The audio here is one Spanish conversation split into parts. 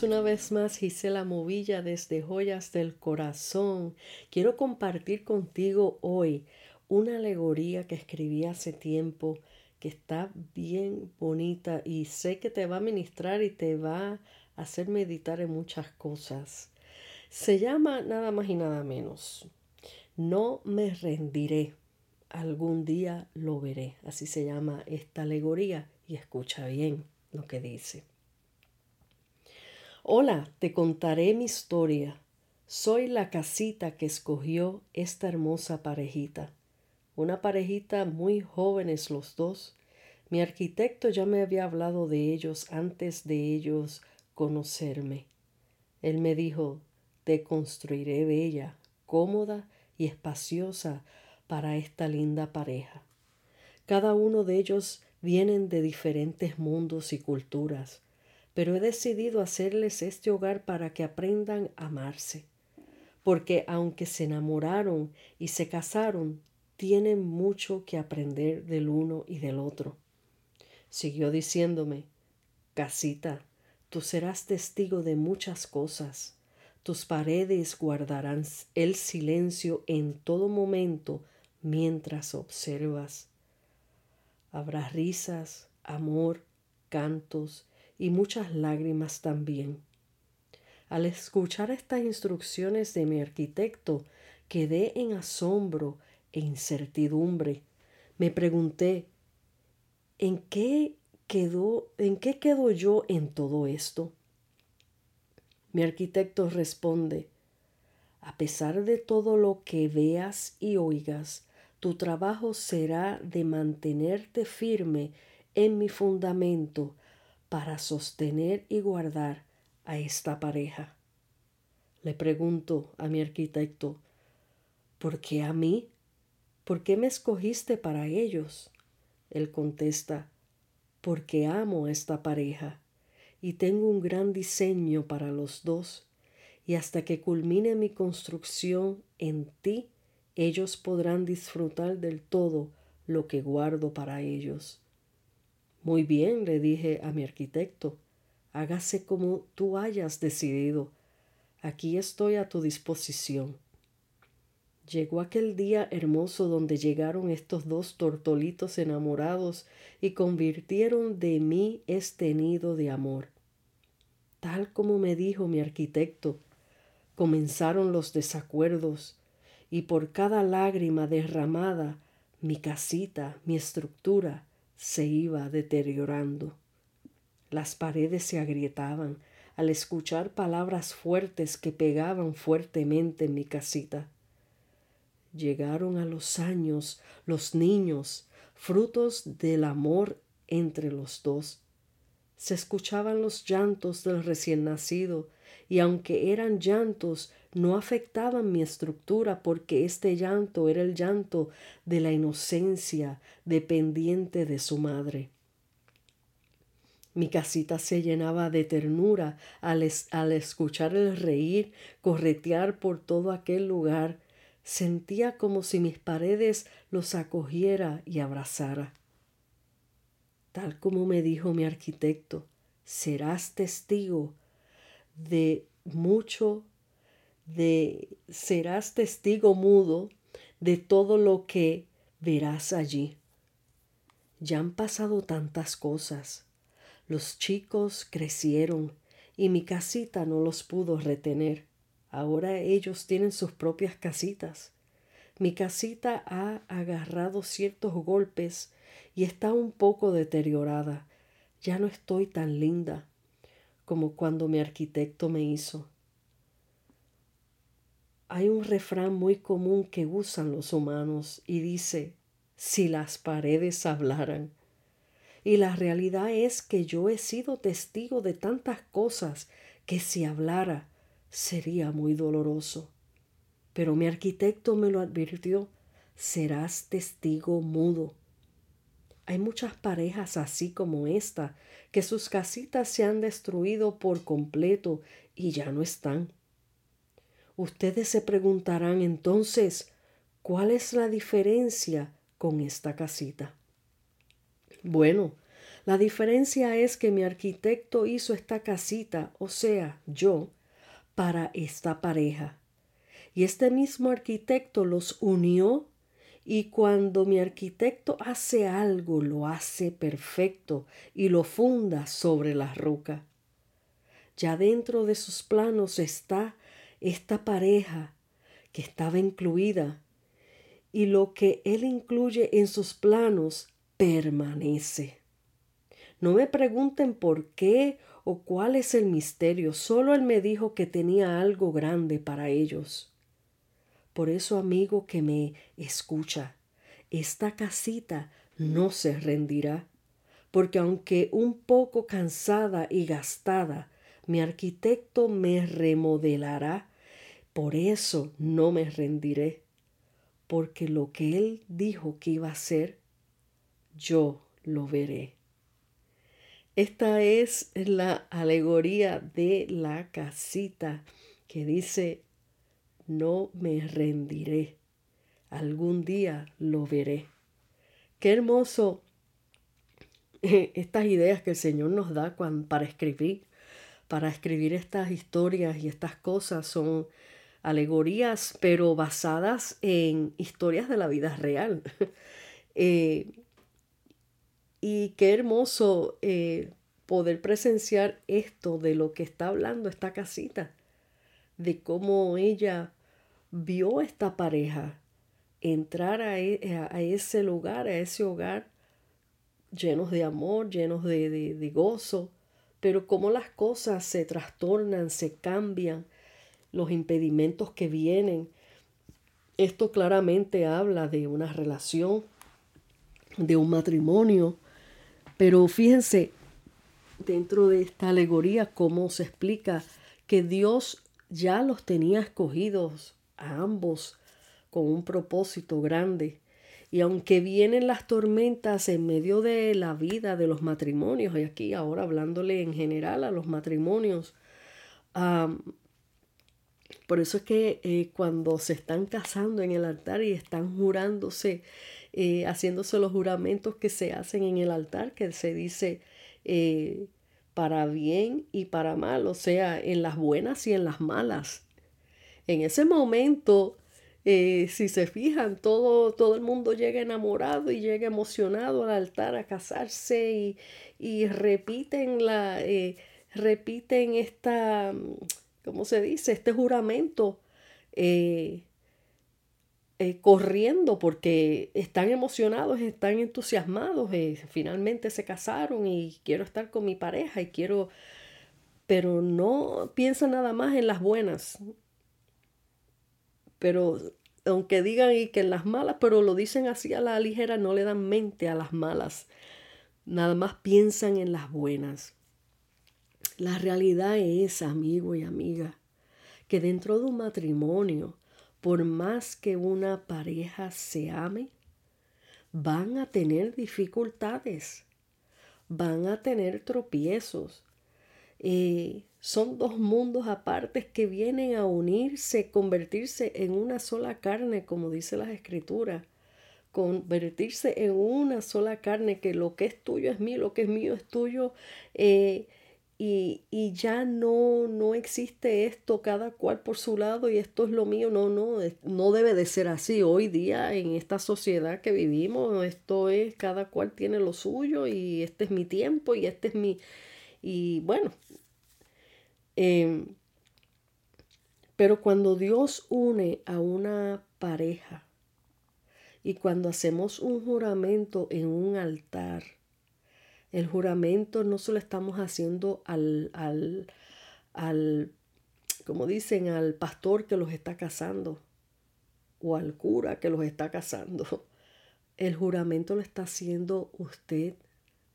Una vez más, Gisela Movilla desde Joyas del Corazón. Quiero compartir contigo hoy una alegoría que escribí hace tiempo que está bien bonita y sé que te va a ministrar y te va a hacer meditar en muchas cosas. Se llama nada más y nada menos. No me rendiré. Algún día lo veré. Así se llama esta alegoría y escucha bien lo que dice. Hola, te contaré mi historia. Soy la casita que escogió esta hermosa parejita. Una parejita muy jóvenes los dos. Mi arquitecto ya me había hablado de ellos antes de ellos conocerme. Él me dijo, te construiré bella, cómoda y espaciosa para esta linda pareja. Cada uno de ellos vienen de diferentes mundos y culturas pero he decidido hacerles este hogar para que aprendan a amarse, porque aunque se enamoraron y se casaron, tienen mucho que aprender del uno y del otro. Siguió diciéndome, Casita, tú serás testigo de muchas cosas. Tus paredes guardarán el silencio en todo momento mientras observas. Habrá risas, amor, cantos, y muchas lágrimas también. Al escuchar estas instrucciones de mi arquitecto, quedé en asombro e incertidumbre. Me pregunté, ¿en qué quedó, en qué quedo yo en todo esto? Mi arquitecto responde, a pesar de todo lo que veas y oigas, tu trabajo será de mantenerte firme en mi fundamento para sostener y guardar a esta pareja. Le pregunto a mi arquitecto, ¿por qué a mí? ¿Por qué me escogiste para ellos? Él contesta, porque amo a esta pareja y tengo un gran diseño para los dos, y hasta que culmine mi construcción en ti, ellos podrán disfrutar del todo lo que guardo para ellos. Muy bien, le dije a mi arquitecto, hágase como tú hayas decidido. Aquí estoy a tu disposición. Llegó aquel día hermoso donde llegaron estos dos tortolitos enamorados y convirtieron de mí este nido de amor. Tal como me dijo mi arquitecto, comenzaron los desacuerdos, y por cada lágrima derramada, mi casita, mi estructura, se iba deteriorando. Las paredes se agrietaban al escuchar palabras fuertes que pegaban fuertemente en mi casita. Llegaron a los años los niños, frutos del amor entre los dos. Se escuchaban los llantos del recién nacido, y aunque eran llantos, no afectaban mi estructura porque este llanto era el llanto de la inocencia dependiente de su madre. Mi casita se llenaba de ternura al, al, escuchar el reír corretear por todo aquel lugar. Sentía como si mis paredes los acogiera y abrazara. Tal como me dijo mi arquitecto, serás testigo de mucho de serás testigo mudo de todo lo que verás allí. Ya han pasado tantas cosas. Los chicos crecieron y mi casita no los pudo retener. Ahora ellos tienen sus propias casitas. Mi casita ha agarrado ciertos golpes y está un poco deteriorada. Ya no estoy tan linda como cuando mi arquitecto me hizo. Hay un refrán muy común que usan los humanos y dice, si las paredes hablaran. Y la realidad es que yo he sido testigo de tantas cosas que si hablara sería muy doloroso. Pero mi arquitecto me lo advirtió, serás testigo mudo. Hay muchas parejas así como esta, que sus casitas se han destruido por completo y ya no están. Ustedes se preguntarán entonces, ¿cuál es la diferencia con esta casita? Bueno, La diferencia es que mi arquitecto hizo esta casita, o sea, yo, para esta pareja. Y este mismo arquitecto los unió y cuando mi arquitecto hace algo, lo hace perfecto y lo funda sobre la roca. Ya dentro de sus planos está esta pareja que estaba incluida y lo que él incluye en sus planos permanece. No me pregunten por qué o cuál es el misterio, solo él me dijo que tenía algo grande para ellos. Por eso, amigo que me escucha, esta casita no se rendirá, porque aunque un poco cansada y gastada, mi arquitecto me remodelará. Por eso no me rendiré, porque lo que él dijo que iba a hacer, yo lo veré. Esta es la alegoría de la casita que dice, no me rendiré, algún día lo veré. Qué hermoso estas ideas que el Señor nos da para escribir, para escribir estas historias y estas cosas son alegorías, pero basadas en historias de la vida real. Eh, y qué hermoso eh, poder presenciar esto de lo que está hablando esta casita, de cómo ella vio esta pareja entrar a, e, ese lugar, a ese hogar, llenos de amor, llenos de, de gozo, pero cómo las cosas se trastornan, se cambian, los impedimentos que vienen. Esto claramente habla de una relación, de un matrimonio pero fíjense dentro de esta alegoría cómo se explica que Dios ya los tenía escogidos a ambos con un propósito grande. Y aunque vienen las tormentas en medio de la vida de los matrimonios, y aquí ahora hablándole en general a los matrimonios, por eso es que eh, cuando se están casando en el altar y están jurándose eh, haciéndose los juramentos que se hacen en el altar, que se dice eh, para bien y para mal, o sea, en las buenas y en las malas. En ese momento, eh, si se fijan, todo, todo el mundo llega enamorado y llega emocionado al altar a casarse y, y repiten la, repiten esta, ¿cómo se dice? Este juramento. Eh, corriendo porque están emocionados, están entusiasmados, eh, finalmente se casaron y quiero estar con mi pareja y quiero, pero no piensan nada más en las buenas. Pero aunque digan y que en las malas, pero lo dicen así a la ligera, no le dan mente a las malas. Nada más piensan en las buenas. La realidad es, amigo y amiga, que dentro de un matrimonio, por más que una pareja se ame, van a tener dificultades, van a tener tropiezos. Eh, son dos mundos apartes que vienen a unirse, convertirse en una sola carne, como dice las escrituras. Convertirse en una sola carne, que lo que es tuyo es mío, lo que es mío es tuyo. Eh, y, ya no, no existe esto, cada cual por su lado y esto es lo mío, no, no, no debe de ser así. Hoy día en esta sociedad que vivimos, esto es, cada cual tiene lo suyo y este es mi tiempo y este es mi, y bueno, em, pero cuando Dios une a una pareja y cuando hacemos un juramento en un altar, el juramento no se lo estamos haciendo al, al, al, como dicen, al pastor que los está casando o al cura que los está casando. El juramento lo está haciendo usted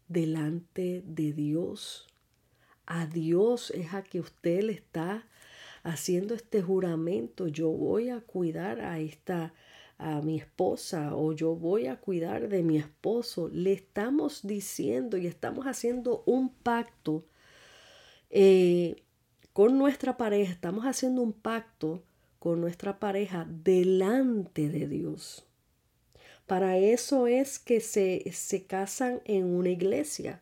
delante de Dios. A Dios es a que usted le está haciendo este juramento. Yo voy a cuidar a esta a mi esposa o yo voy a cuidar de mi esposo, le estamos diciendo y estamos haciendo un pacto eh, con nuestra pareja, estamos haciendo un pacto con nuestra pareja delante de Dios. Para eso es que se, se casan en una iglesia,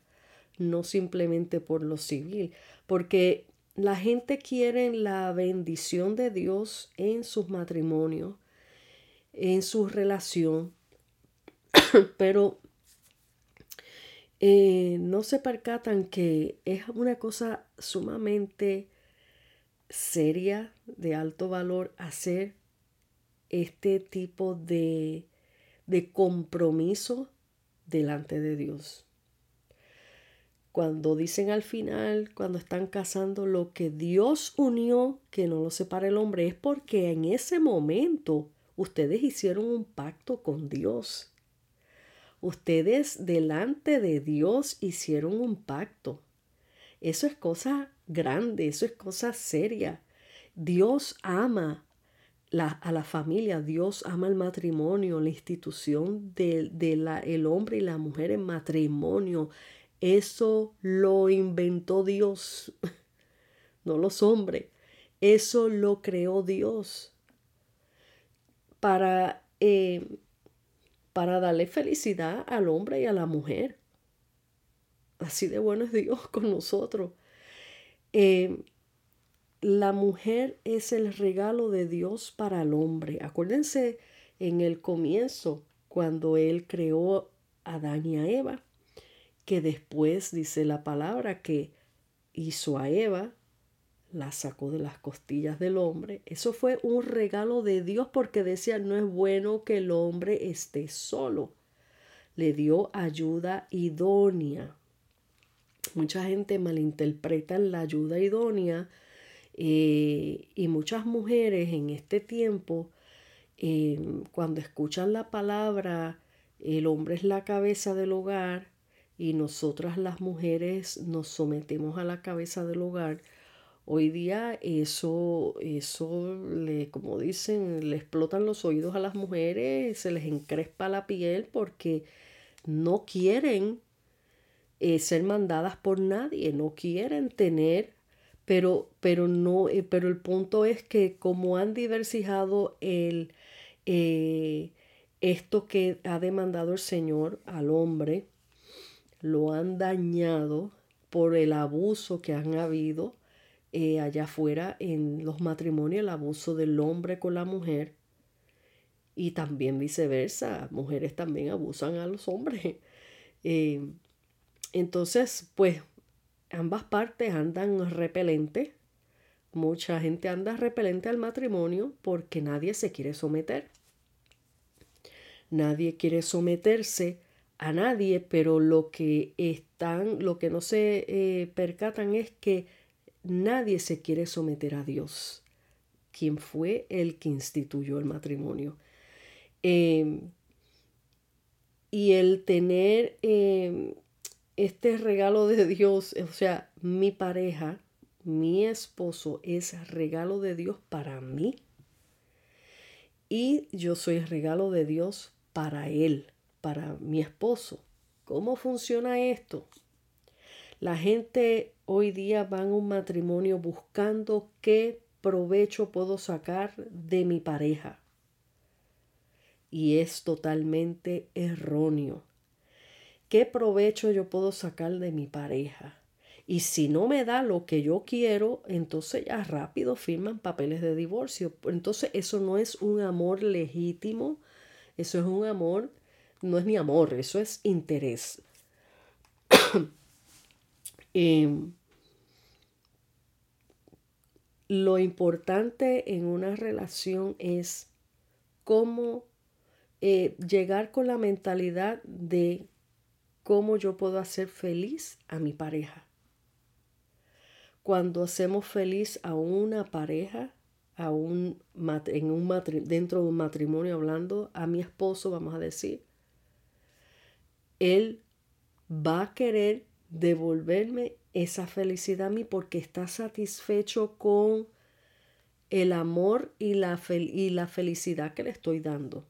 no simplemente por lo civil, porque la gente quiere la bendición de Dios en sus matrimonios, en su relación, pero eh, no se percatan que es una cosa sumamente seria, de alto valor, hacer este tipo de, de compromiso delante de Dios. Cuando dicen al final, cuando están casando, lo que Dios unió, que no lo separa el hombre, es porque en ese momento ustedes hicieron un pacto con Dios. Ustedes delante de Dios hicieron un pacto. Eso es cosa grande, eso es cosa seria. Dios ama a la familia, Dios ama el matrimonio, la institución del de el hombre y la mujer en matrimonio. Eso lo inventó Dios, no los hombres. Eso lo creó Dios para, eh, para darle felicidad al hombre y a la mujer. Así de bueno es Dios con nosotros. Eh, la mujer es el regalo de Dios para el hombre. Acuérdense en el comienzo, cuando Él creó a Adán y a Eva, que después dice la palabra que hizo a Eva, la sacó de las costillas del hombre. Eso fue un regalo de Dios porque decía, no es bueno que el hombre esté solo. Le dio ayuda idónea. Mucha gente malinterpreta la ayuda idónea eh, y muchas mujeres en este tiempo, em, cuando escuchan la palabra, el hombre es la cabeza del hogar y nosotras las mujeres nos sometemos a la cabeza del hogar, hoy día eso, eso le, como dicen, le explotan los oídos a las mujeres, se les encrespa la piel porque no quieren eh, ser mandadas por nadie, no quieren tener pero, pero no, eh, pero el punto es que como han diversificado el, eh, esto que ha demandado el Señor al hombre, lo han dañado por el abuso que han habido eh, allá afuera en los matrimonios, el abuso del hombre con la mujer y también viceversa, mujeres también abusan a los hombres. entonces, pues ambas partes andan repelente. Mucha gente anda repelente al matrimonio porque nadie se quiere someter. Nadie quiere someterse a nadie, pero lo que están, lo que no se eh, percatan es que nadie se quiere someter a Dios, quien fue el que instituyó el matrimonio. Em, y el tener em, este regalo de Dios, o sea, mi pareja, mi esposo es regalo de Dios para mí. Y yo soy regalo de Dios para él, para mi esposo. ¿Cómo funciona esto? La gente hoy día va a un matrimonio buscando qué provecho puedo sacar de mi pareja. Y es totalmente erróneo. ¿Qué provecho yo puedo sacar de mi pareja? Y si no me da lo que yo quiero, entonces ya rápido firman papeles de divorcio. Entonces eso no es un amor legítimo, eso es un amor, no es ni amor, eso es interés. Em, lo importante en una relación es cómo eh, llegar con la mentalidad de cómo yo puedo hacer feliz a mi pareja. Cuando hacemos feliz a una pareja, a un, en un dentro de un matrimonio hablando, a mi esposo, vamos a decir, él va a querer devolverme esa felicidad a mí porque está satisfecho con el amor y la, y la felicidad que le estoy dando.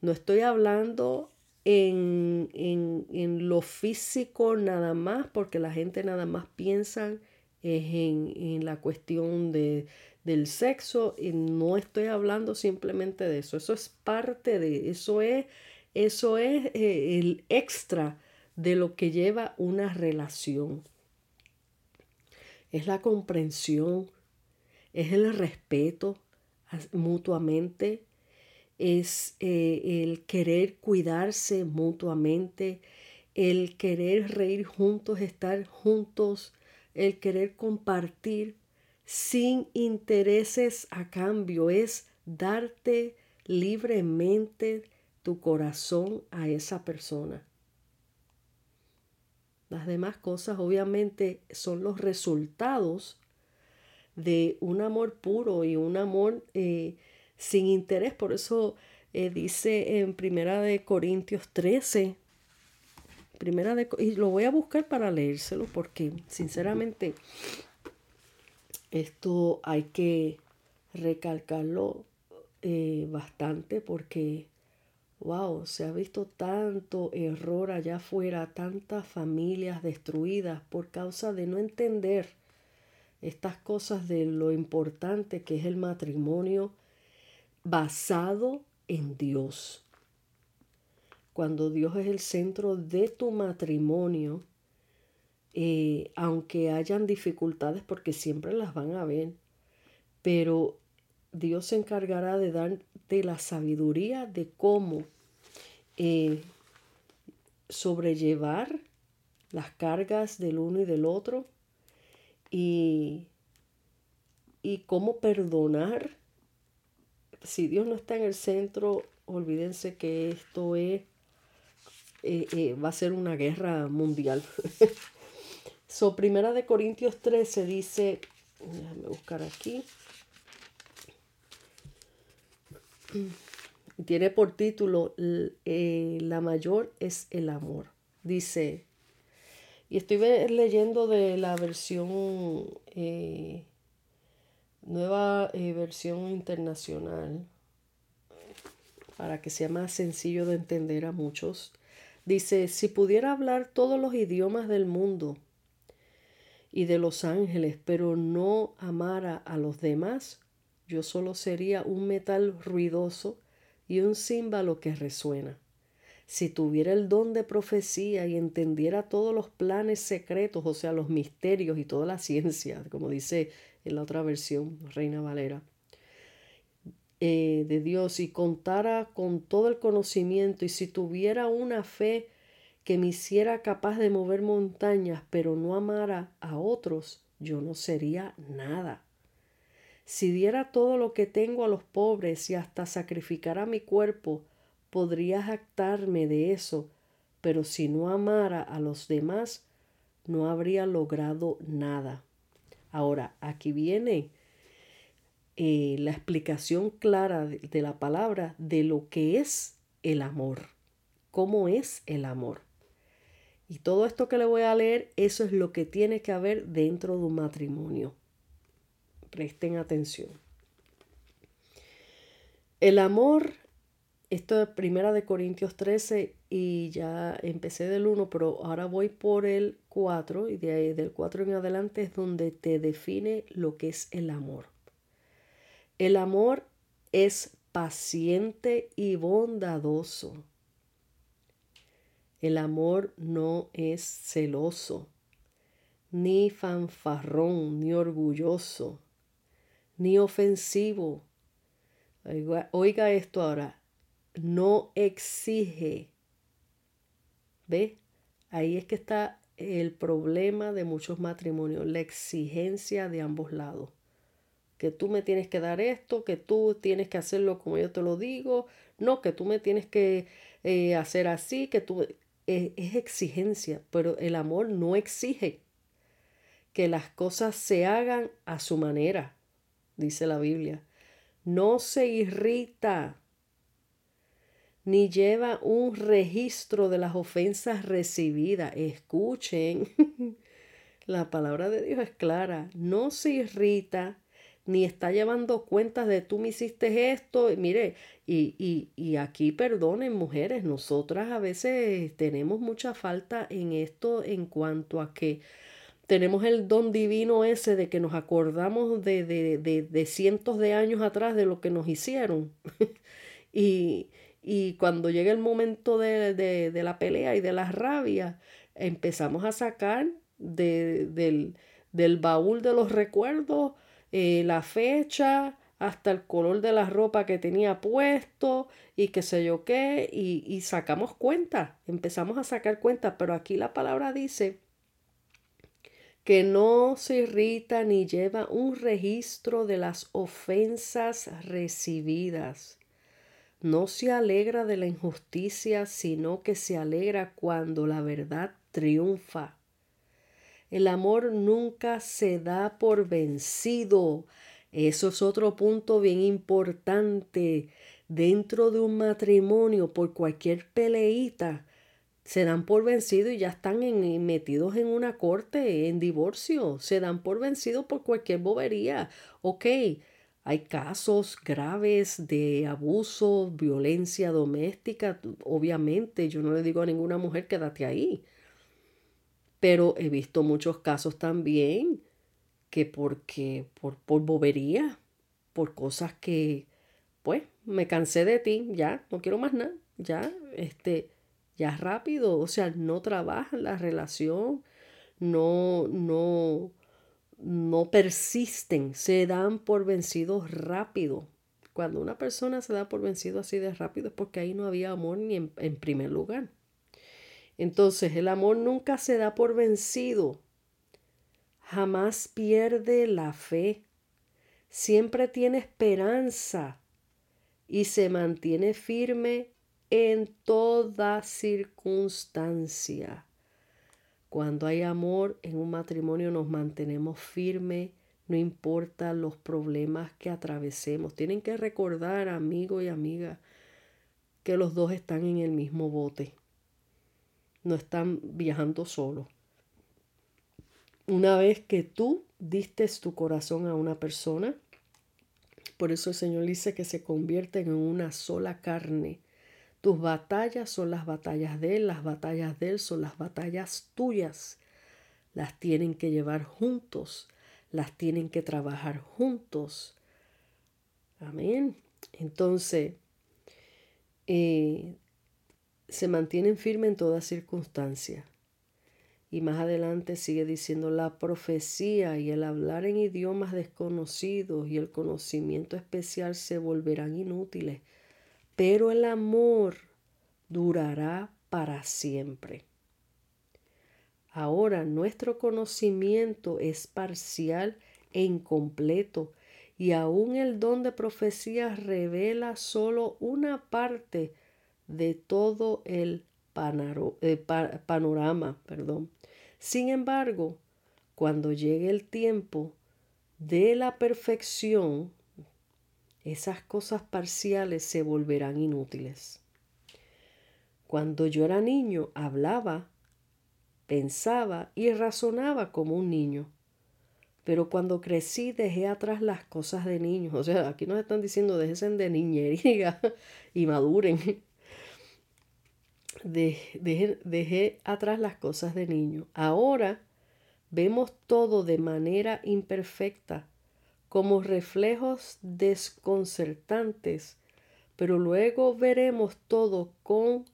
No estoy hablando en, lo físico nada más, porque la gente nada más piensa en, la cuestión de, del sexo y no estoy hablando simplemente de eso, eso es parte de, eso es, eso es eh, el extra de lo que lleva una relación. Es la comprensión, es el respeto mutuamente, es eh, el querer cuidarse mutuamente, el querer reír juntos, estar juntos, el querer compartir sin intereses a cambio, es darte libremente tu corazón a esa persona. Las demás cosas obviamente son los resultados de un amor puro y un amor eh, sin interés. Por eso eh, dice en Primera de Corintios 13, Primera de, y lo voy a buscar para leérselo porque sinceramente esto hay que recalcarlo eh, bastante porque, wow, se ha visto tanto error allá afuera, tantas familias destruidas por causa de no entender estas cosas de lo importante que es el matrimonio basado en Dios. Cuando Dios es el centro de tu matrimonio, eh, aunque hayan dificultades, porque siempre las van a haber, pero Dios se encargará de darte la sabiduría de cómo eh, sobrellevar las cargas del uno y del otro y, y cómo perdonar. Si Dios no está en el centro, olvídense que esto es, eh, eh, va a ser una guerra mundial. so, primera de Corintios 13 dice, déjame buscar aquí. Tiene por título eh, La mayor es el amor. Dice, y estoy leyendo de la versión, eh, nueva eh, versión internacional, para que sea más sencillo de entender a muchos. Dice, si pudiera hablar todos los idiomas del mundo y de los ángeles, pero no amara a los demás, yo solo sería un metal ruidoso y un címbalo que resuena. Si tuviera el don de profecía y entendiera todos los planes secretos, o sea, los misterios y toda la ciencia, como dice en la otra versión, Reina Valera, eh, de Dios, y contara con todo el conocimiento, y si tuviera una fe que me hiciera capaz de mover montañas, pero no amara a otros, yo no sería nada. Si diera todo lo que tengo a los pobres y hasta sacrificara mi cuerpo, podría jactarme de eso, pero si no amara a los demás, no habría logrado nada. Ahora, aquí viene eh, la explicación clara de, de la palabra de lo que es el amor, cómo es el amor. Y todo esto que le voy a leer, eso es lo que tiene que haber dentro de un matrimonio. Presten atención. El amor, esto es primera de Corintios 13 y ya empecé del 1, pero ahora voy por el 4 y de ahí del 4 en adelante es donde te define lo que es el amor. El amor es paciente y bondadoso. El amor no es celoso, ni fanfarrón, ni orgulloso ni ofensivo. Oiga, esto ahora. No exige. ¿Ve? Ahí es que está el problema de muchos matrimonios, la exigencia de ambos lados. Que tú me tienes que dar esto, que tú tienes que hacerlo como yo te lo digo, no, que tú me tienes que eh, hacer así, que tú... es exigencia, pero el amor no exige que las cosas se hagan a su manera dice la Biblia. No se irrita ni lleva un registro de las ofensas recibidas. Escuchen, la palabra de Dios es clara. No se irrita ni está llevando cuentas de tú me hiciste esto. Mire, y, y, y aquí perdonen mujeres, nosotras a veces tenemos mucha falta en esto en cuanto a que tenemos el don divino ese de que nos acordamos de, de, de, de cientos de años atrás de lo que nos hicieron. y, y cuando llega el momento de, la pelea y de la rabia, empezamos a sacar del, baúl de los recuerdos eh, la fecha, hasta el color de la ropa que tenía puesto y qué sé yo qué, y, y sacamos cuenta, empezamos a sacar cuenta, pero aquí la palabra dice que no se irrita ni lleva un registro de las ofensas recibidas. No se alegra de la injusticia, sino que se alegra cuando la verdad triunfa. El amor nunca se da por vencido. Eso es otro punto bien importante. Dentro de un matrimonio, por cualquier peleita, se dan por vencido y ya están metidos en una corte, en divorcio. Se dan por vencido por cualquier bobería. Ok, hay casos graves de abuso, violencia doméstica. Obviamente, yo no le digo a ninguna mujer quédate ahí. Pero he visto muchos casos también que porque por, por bobería, por cosas que, pues, me cansé de ti, ya, no quiero más nada, ya, este, ya rápido, o sea, no trabajan la relación, no, no, no persisten, se dan por vencidos rápido. Cuando una persona se da por vencido así de rápido es porque ahí no había amor ni en, en primer lugar. Entonces el amor nunca se da por vencido jamás pierde la fe, siempre tiene esperanza y se mantiene firme en toda circunstancia. Cuando hay amor en un matrimonio nos mantenemos firmes, no importa los problemas que atravesemos. Tienen que recordar, amigo y amiga, que los dos están en el mismo bote. No están viajando solos. Una vez que tú diste tu corazón a una persona, por eso el Señor dice que se convierten en una sola carne. Tus batallas son las batallas de Él, las batallas de Él son las batallas tuyas. Las tienen que llevar juntos, las tienen que trabajar juntos. Amén. Entonces, eh, se mantienen firmes en toda circunstancia. Y más adelante sigue diciendo la profecía y el hablar en idiomas desconocidos y el conocimiento especial se volverán inútiles, pero el amor durará para siempre. Ahora nuestro conocimiento es parcial e incompleto y aún el don de profecía revela solo una parte de todo el eh, panorama. Perdón. Sin embargo, cuando llegue el tiempo de la perfección, esas cosas parciales se volverán inútiles. Cuando yo era niño, hablaba, pensaba y razonaba como un niño. Pero cuando crecí dejé atrás las cosas de niños. O sea, aquí nos están diciendo déjense de niñería y maduren dejé, atrás las cosas de niño. Ahora vemos todo de manera imperfecta, como reflejos desconcertantes, pero luego veremos todo con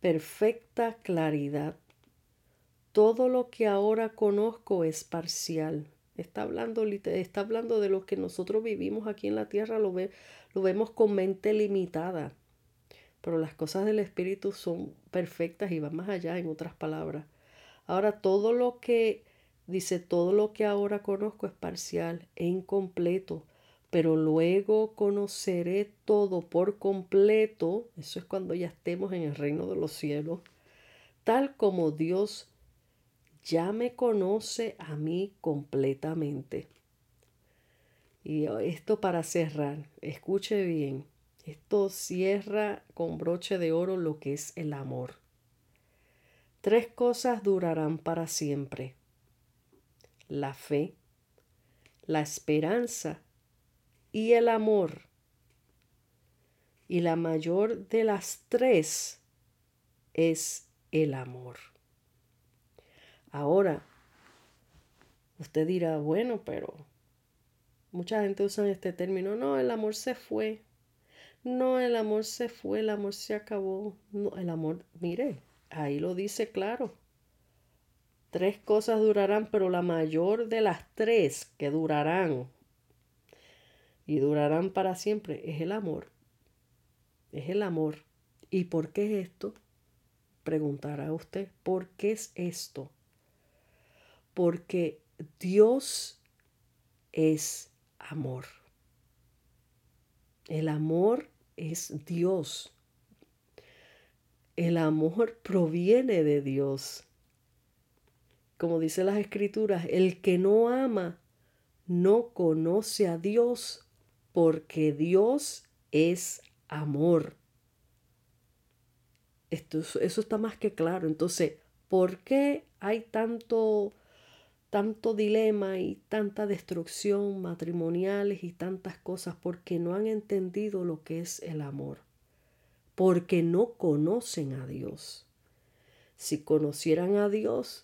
perfecta claridad. Todo lo que ahora conozco es parcial. Está hablando, está hablando de lo que nosotros vivimos aquí en la tierra, lo, lo vemos con mente limitada pero las cosas del Espíritu son perfectas y van más allá, en otras palabras. Ahora, todo lo que dice, todo lo que ahora conozco es parcial e incompleto, pero luego conoceré todo por completo, eso es cuando ya estemos en el reino de los cielos, tal como Dios ya me conoce a mí completamente. Y esto para cerrar, escuche bien. Esto cierra con broche de oro lo que es el amor. Tres cosas durarán para siempre. La fe, la esperanza y el amor. Y la mayor de las tres es el amor. Ahora, usted dirá, bueno, pero mucha gente usa este término, no, el amor se fue. No, el amor se fue, el amor se acabó. No, el amor, mire, ahí lo dice claro. Tres cosas durarán, pero la mayor de las tres que durarán y durarán para siempre es el amor. Es el amor. ¿Y por qué es esto? Preguntará usted, ¿por qué es esto? Porque Dios es amor. El amor es Dios. El amor proviene de Dios como dice las escrituras, el que no ama no conoce a Dios porque Dios es amor. Esto, eso está más que claro. Entonces, ¿por qué hay tanto, tanto dilema y tanta destrucción matrimoniales y tantas cosas? Porque no han entendido lo que es el amor. Porque no conocen a Dios. Si conocieran a Dios,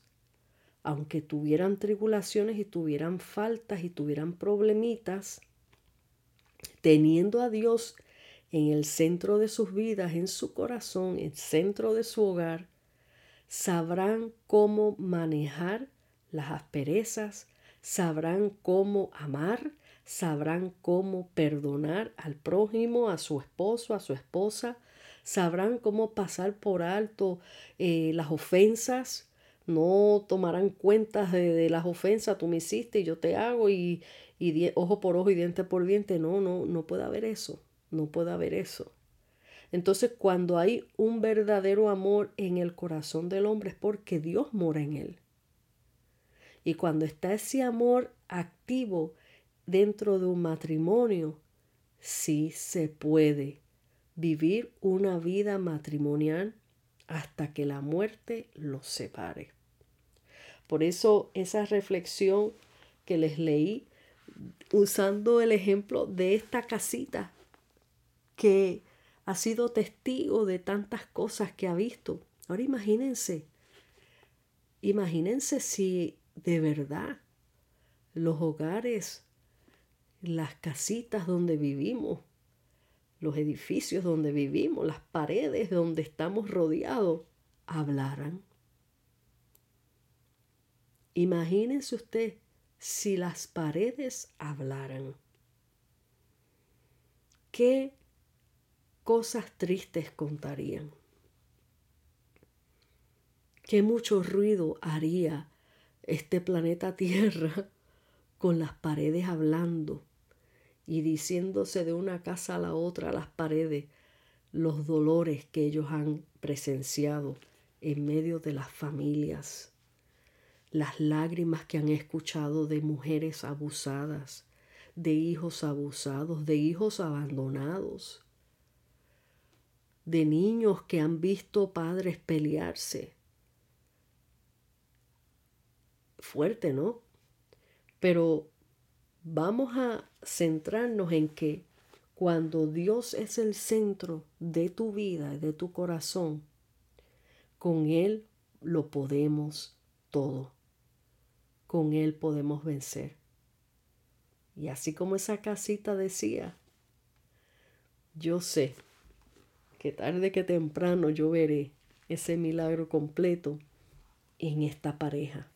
aunque tuvieran tribulaciones y tuvieran faltas y tuvieran problemitas, teniendo a Dios en el centro de sus vidas, en su corazón, en el centro de su hogar, sabrán cómo manejar las asperezas, sabrán cómo amar, sabrán cómo perdonar al prójimo, a su esposo, a su esposa, sabrán cómo pasar por alto eh, las ofensas, no tomarán cuentas de, las ofensas, tú me hiciste y yo te hago y, y ojo por ojo y diente por diente. No, no, no puede haber eso, no puede haber eso. Entonces cuando hay un verdadero amor en el corazón del hombre es porque Dios mora en él. Y cuando está ese amor activo dentro de un matrimonio, sí se puede vivir una vida matrimonial hasta que la muerte los separe. Por eso esa reflexión que les leí usando el ejemplo de esta casita que ha sido testigo de tantas cosas que ha visto. Ahora imagínense, imagínense si de verdad los hogares, las casitas donde vivimos, los edificios donde vivimos, las paredes donde estamos rodeados, hablaran. Imagínense usted si las paredes hablaran. ¿Qué cosas tristes contarían? ¿Qué mucho ruido haría este planeta Tierra con las paredes hablando y diciéndose de una casa a la otra las paredes los dolores que ellos han presenciado en medio de las familias? las lágrimas que han escuchado de mujeres abusadas, de hijos abusados, de hijos abandonados, de niños que han visto padres pelearse. Fuerte, ¿no? Pero vamos a centrarnos en que cuando Dios es el centro de tu vida y de tu corazón, con Él lo podemos todo con Él podemos vencer. Y así como esa casita decía, yo sé que tarde que temprano yo veré ese milagro completo en esta pareja,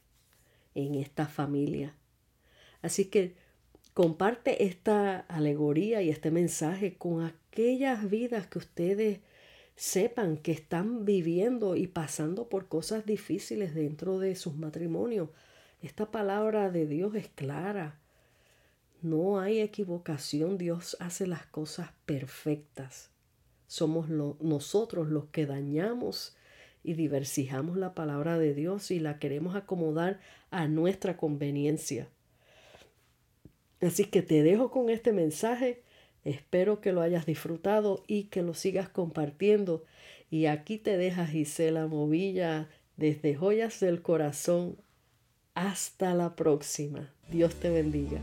en esta familia. Así que comparte esta alegoría y este mensaje con aquellas vidas que ustedes sepan que están viviendo y pasando por cosas difíciles dentro de sus matrimonios esta palabra de Dios es clara. No hay equivocación. Dios hace las cosas perfectas. Somos nosotros los que dañamos y diversijamos la palabra de Dios y la queremos acomodar a nuestra conveniencia. Así que te dejo con este mensaje. Espero que lo hayas disfrutado y que lo sigas compartiendo. Y aquí te deja Gisela Movilla desde Joyas del Corazón hasta la próxima. Dios te bendiga.